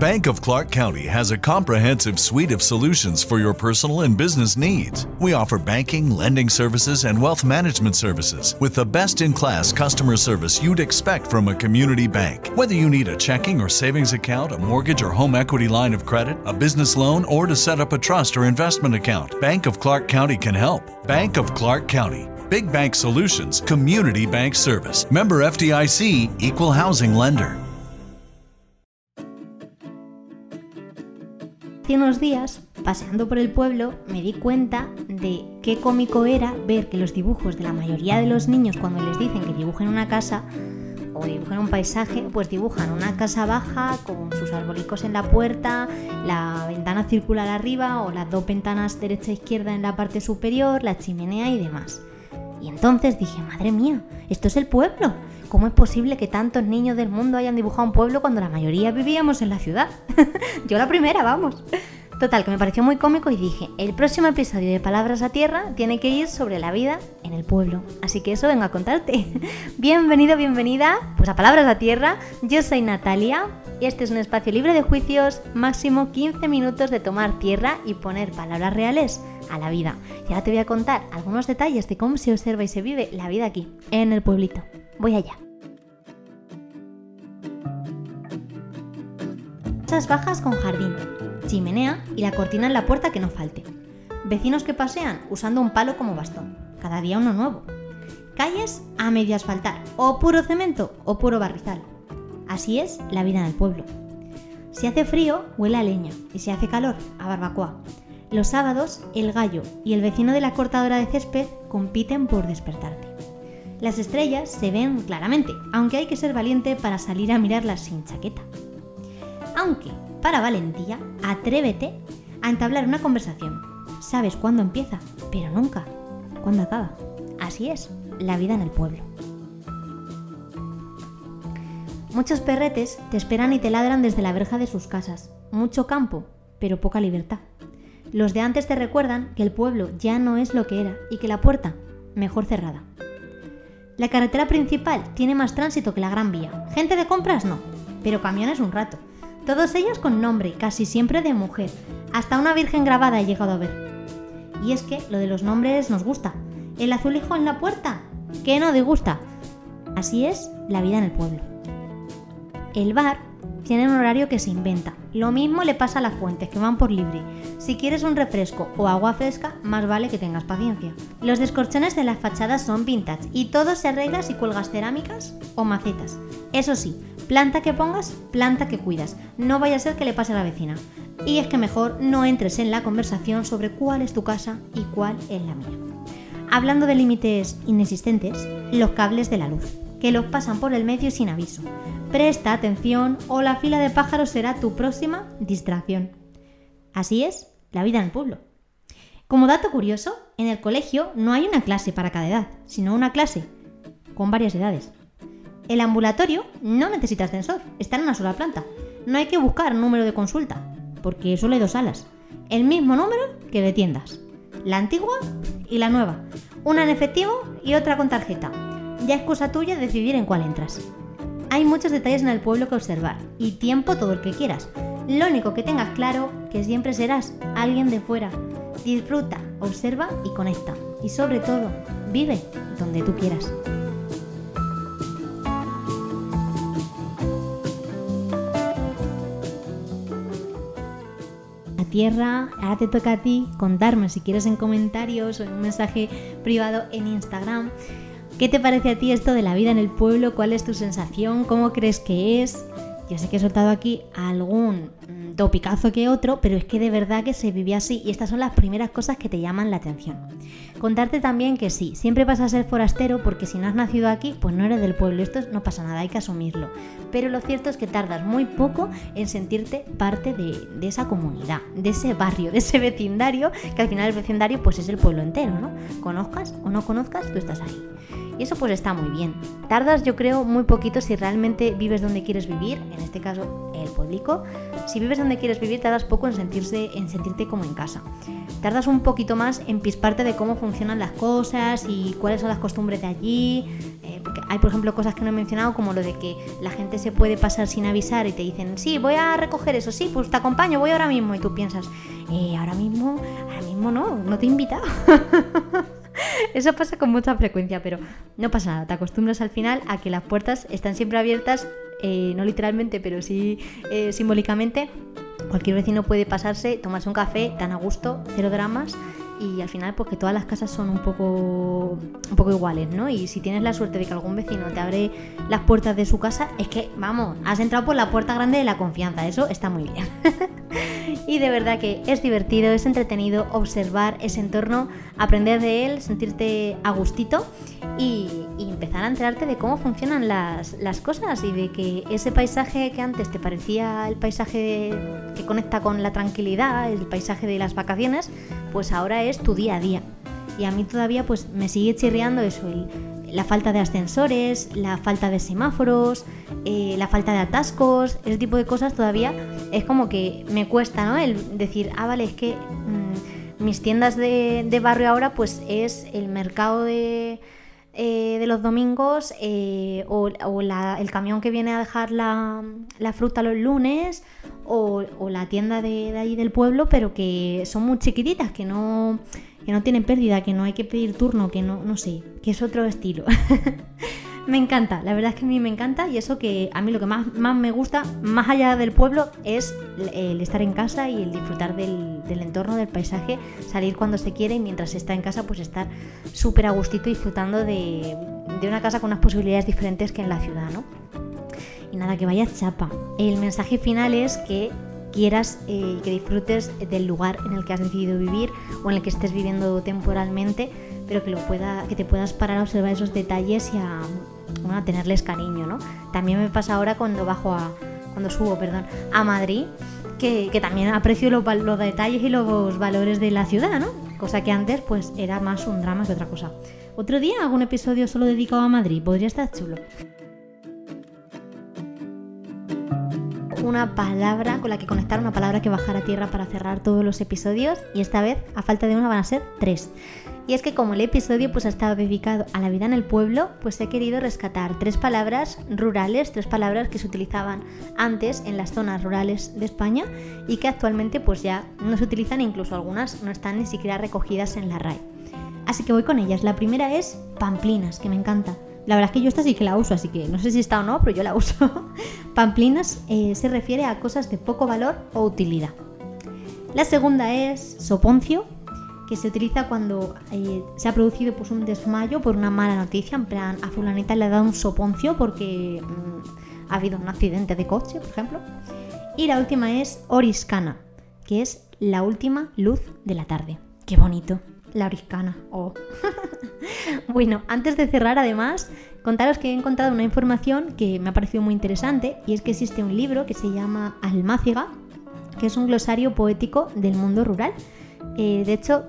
Bank of Clark County has a comprehensive suite of solutions for your personal and business needs. We offer banking, lending services, and wealth management services with the best in class customer service you'd expect from a community bank. Whether you need a checking or savings account, a mortgage or home equity line of credit, a business loan, or to set up a trust or investment account, Bank of Clark County can help. Bank of Clark County. Big Bank Solutions, Community Bank Service. Member FDIC, Equal Housing Lender. Hace unos días, paseando por el pueblo, me di cuenta de qué cómico era ver que los dibujos de la mayoría de los niños cuando les dicen que dibujen una casa o dibujen un paisaje, pues dibujan una casa baja con sus arbolicos en la puerta, la ventana circular arriba o las dos ventanas derecha e izquierda en la parte superior, la chimenea y demás. Y entonces dije, madre mía, esto es el pueblo. ¿Cómo es posible que tantos niños del mundo hayan dibujado un pueblo cuando la mayoría vivíamos en la ciudad? Yo la primera, vamos. Total, que me pareció muy cómico y dije, el próximo episodio de Palabras a Tierra tiene que ir sobre la vida en el pueblo. Así que eso vengo a contarte. Bienvenido, bienvenida, pues a Palabras a Tierra. Yo soy Natalia y este es un espacio libre de juicios, máximo 15 minutos de tomar tierra y poner palabras reales a la vida. Y ahora te voy a contar algunos detalles de cómo se observa y se vive la vida aquí, en el pueblito. Voy allá. Casas bajas con jardín, chimenea y la cortina en la puerta que no falte. Vecinos que pasean usando un palo como bastón, cada día uno nuevo. Calles a medio asfaltar, o puro cemento o puro barrizal. Así es la vida en el pueblo. Si hace frío, huele a leña, y si hace calor, a barbacoa. Los sábados, el gallo y el vecino de la cortadora de césped compiten por despertarte. Las estrellas se ven claramente, aunque hay que ser valiente para salir a mirarlas sin chaqueta. Aunque, para valentía, atrévete a entablar una conversación. Sabes cuándo empieza, pero nunca cuándo acaba. Así es, la vida en el pueblo. Muchos perretes te esperan y te ladran desde la verja de sus casas. Mucho campo, pero poca libertad. Los de antes te recuerdan que el pueblo ya no es lo que era y que la puerta, mejor cerrada. La carretera principal tiene más tránsito que la Gran Vía. Gente de compras no, pero camiones un rato. Todos ellos con nombre, casi siempre de mujer. Hasta una virgen grabada he llegado a ver. Y es que lo de los nombres nos gusta. El azulejo en la puerta, que no disgusta. Así es la vida en el pueblo. El bar tiene un horario que se inventa. Lo mismo le pasa a las fuentes que van por libre. Si quieres un refresco o agua fresca, más vale que tengas paciencia. Los descorchones de las fachadas son vintage y todo se arregla si cuelgas cerámicas o macetas. Eso sí, planta que pongas, planta que cuidas. No vaya a ser que le pase a la vecina. Y es que mejor no entres en la conversación sobre cuál es tu casa y cuál es la mía. Hablando de límites inexistentes, los cables de la luz, que los pasan por el medio sin aviso. Presta atención o la fila de pájaros será tu próxima distracción. Así es la vida en el pueblo. Como dato curioso, en el colegio no hay una clase para cada edad, sino una clase con varias edades. El ambulatorio no necesita ascensor, está en una sola planta. No hay que buscar número de consulta, porque solo hay dos salas. El mismo número que de tiendas. La antigua y la nueva. Una en efectivo y otra con tarjeta. Ya es cosa tuya decidir en cuál entras. Hay muchos detalles en el pueblo que observar y tiempo todo el que quieras. Lo único que tengas claro que siempre serás alguien de fuera. Disfruta, observa y conecta. Y sobre todo, vive donde tú quieras. Tierra, ahora te toca a ti contarme si quieres en comentarios o en un mensaje privado en Instagram. ¿Qué te parece a ti esto de la vida en el pueblo? ¿Cuál es tu sensación? ¿Cómo crees que es? Yo sé que he soltado aquí algún mm, topicazo que otro, pero es que de verdad que se vivía así y estas son las primeras cosas que te llaman la atención. Contarte también que sí, siempre vas a ser forastero porque si no has nacido aquí, pues no eres del pueblo, esto no pasa nada, hay que asumirlo. Pero lo cierto es que tardas muy poco en sentirte parte de, de esa comunidad, de ese barrio, de ese vecindario, que al final el vecindario pues es el pueblo entero, ¿no? Conozcas o no conozcas, tú estás ahí. Y eso pues está muy bien. Tardas yo creo muy poquito si realmente vives donde quieres vivir, en este caso el público. Si vives donde quieres vivir tardas poco en, sentirse, en sentirte como en casa. Tardas un poquito más en pisparte de cómo funcionan las cosas y cuáles son las costumbres de allí. Eh, hay por ejemplo cosas que no he mencionado como lo de que la gente se puede pasar sin avisar y te dicen, sí, voy a recoger eso, sí, pues te acompaño, voy ahora mismo. Y tú piensas, eh, ahora mismo, ahora mismo no, no te he. Eso pasa con mucha frecuencia, pero no pasa nada. Te acostumbras al final a que las puertas están siempre abiertas, eh, no literalmente, pero sí eh, simbólicamente. Cualquier vecino puede pasarse, tomarse un café tan a gusto, cero dramas y al final porque todas las casas son un poco un poco iguales, ¿no? Y si tienes la suerte de que algún vecino te abre las puertas de su casa, es que, vamos, has entrado por la puerta grande de la confianza, eso está muy bien. y de verdad que es divertido, es entretenido observar ese entorno, aprender de él, sentirte a gustito y, empezar a enterarte de cómo funcionan las, las cosas y de que ese paisaje que antes te parecía el paisaje que conecta con la tranquilidad, el paisaje de las vacaciones, pues ahora es tu día a día. Y a mí todavía pues me sigue chirriando eso, la falta de ascensores, la falta de semáforos, eh, la falta de atascos, ese tipo de cosas todavía es como que me cuesta, ¿no? El decir, ah, vale, es que mm, mis tiendas de, barrio ahora pues es el mercado de, eh, de los domingos eh, o, el camión que viene a dejar la, fruta los lunes o, la tienda de, de ahí del pueblo, pero que son muy chiquititas, que no que no tienen pérdida, que no hay que pedir turno, que no, no sé, que es otro estilo. me encanta, la verdad es que a mí me encanta y eso que a mí lo que más, me gusta, más allá del pueblo, es el estar en casa y el disfrutar del, entorno, del paisaje, salir cuando se quiere y mientras está en casa pues estar súper a gustito disfrutando de, de una casa con unas posibilidades diferentes que en la ciudad, ¿no? Y nada, que vaya chapa. El mensaje final es que quieras y eh, que disfrutes del lugar en el que has decidido vivir o en el que estés viviendo temporalmente, pero que, lo pueda, que te puedas parar a observar esos detalles y a, a tenerles cariño, ¿no? También me pasa ahora cuando bajo a, cuando subo, perdón, a Madrid, que, que también aprecio los, los, detalles y los valores de la ciudad, ¿no? Cosa que antes pues era más un drama que otra cosa. Otro día hago un episodio solo dedicado a Madrid, podría estar chulo. una palabra con la que conectar, una palabra que bajar a tierra para cerrar todos los episodios y esta vez, a falta de una, van a ser tres. Y es que como el episodio pues ha estado dedicado a la vida en el pueblo, pues he querido rescatar tres palabras rurales, tres palabras que se utilizaban antes en las zonas rurales de España y que actualmente pues ya no se utilizan, incluso algunas no están ni siquiera recogidas en la RAE. Así que voy con ellas. La primera es pamplinas, que me encanta. La verdad es que yo esta sí que la uso, así que no sé si está o no, pero yo la uso. Pamplinas eh, se refiere a cosas de poco valor o utilidad. La segunda es soponcio, que se utiliza cuando eh, se ha producido pues, un desmayo por una mala noticia. En plan, a fulanita le ha dado un soponcio porque mm, ha habido un accidente de coche, por ejemplo. Y la última es oriscana, que es la última luz de la tarde. Qué bonito la oriscana. Oh. bueno, antes de cerrar, además, contaros que he encontrado una información que me ha parecido muy interesante y es que existe un libro que se llama Almáciga, que es un glosario poético del mundo rural. Eh, de hecho,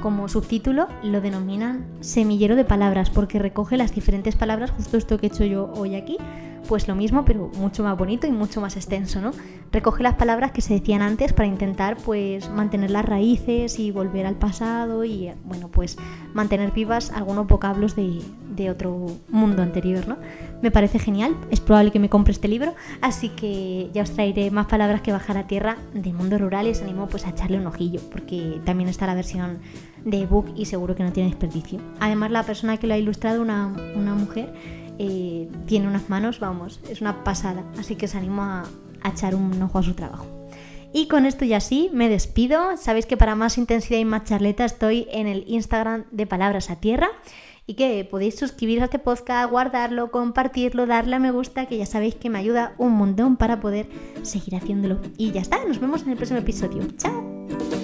como subtítulo lo denominan semillero de palabras porque recoge las diferentes palabras, justo esto que he hecho yo hoy aquí, pues lo mismo, pero mucho más bonito y mucho más extenso, ¿no? Recoge las palabras que se decían antes para intentar, pues, mantener las raíces y volver al pasado y, bueno, pues, mantener vivas algunos vocablos de, de otro mundo anterior, ¿no? Me parece genial, es probable que me compre este libro, así que ya os traeré más palabras que bajar a tierra de mundo rural y os animo, pues, a echarle un ojillo, porque también está la versión de ebook y seguro que no tiene desperdicio. Además, la persona que lo ha ilustrado, una, una mujer, tiene unas manos, vamos, es una pasada. Así que os animo a, echar un ojo a su trabajo. Y con esto ya sí, me despido. Sabéis que para más intensidad y más charleta estoy en el Instagram de Palabras a Tierra. y que podéis suscribiros a este podcast, guardarlo, compartirlo, darle a me gusta, que ya sabéis que me ayuda un montón para poder seguir haciéndolo. Y ya está, nos vemos en el próximo episodio. ¡Chao!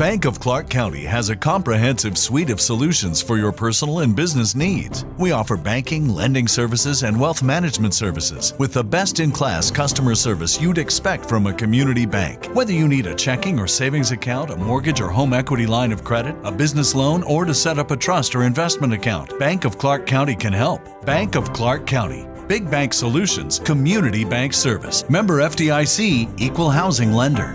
Bank of Clark County has a comprehensive suite of solutions for your personal and business needs. We offer banking, lending services, and wealth management services with the best in class customer service you'd expect from a community bank. Whether you need a checking or savings account, a mortgage or home equity line of credit, a business loan, or to set up a trust or investment account, Bank of Clark County can help. Bank of Clark County. Big Bank Solutions, Community Bank Service. Member FDIC, Equal Housing Lender.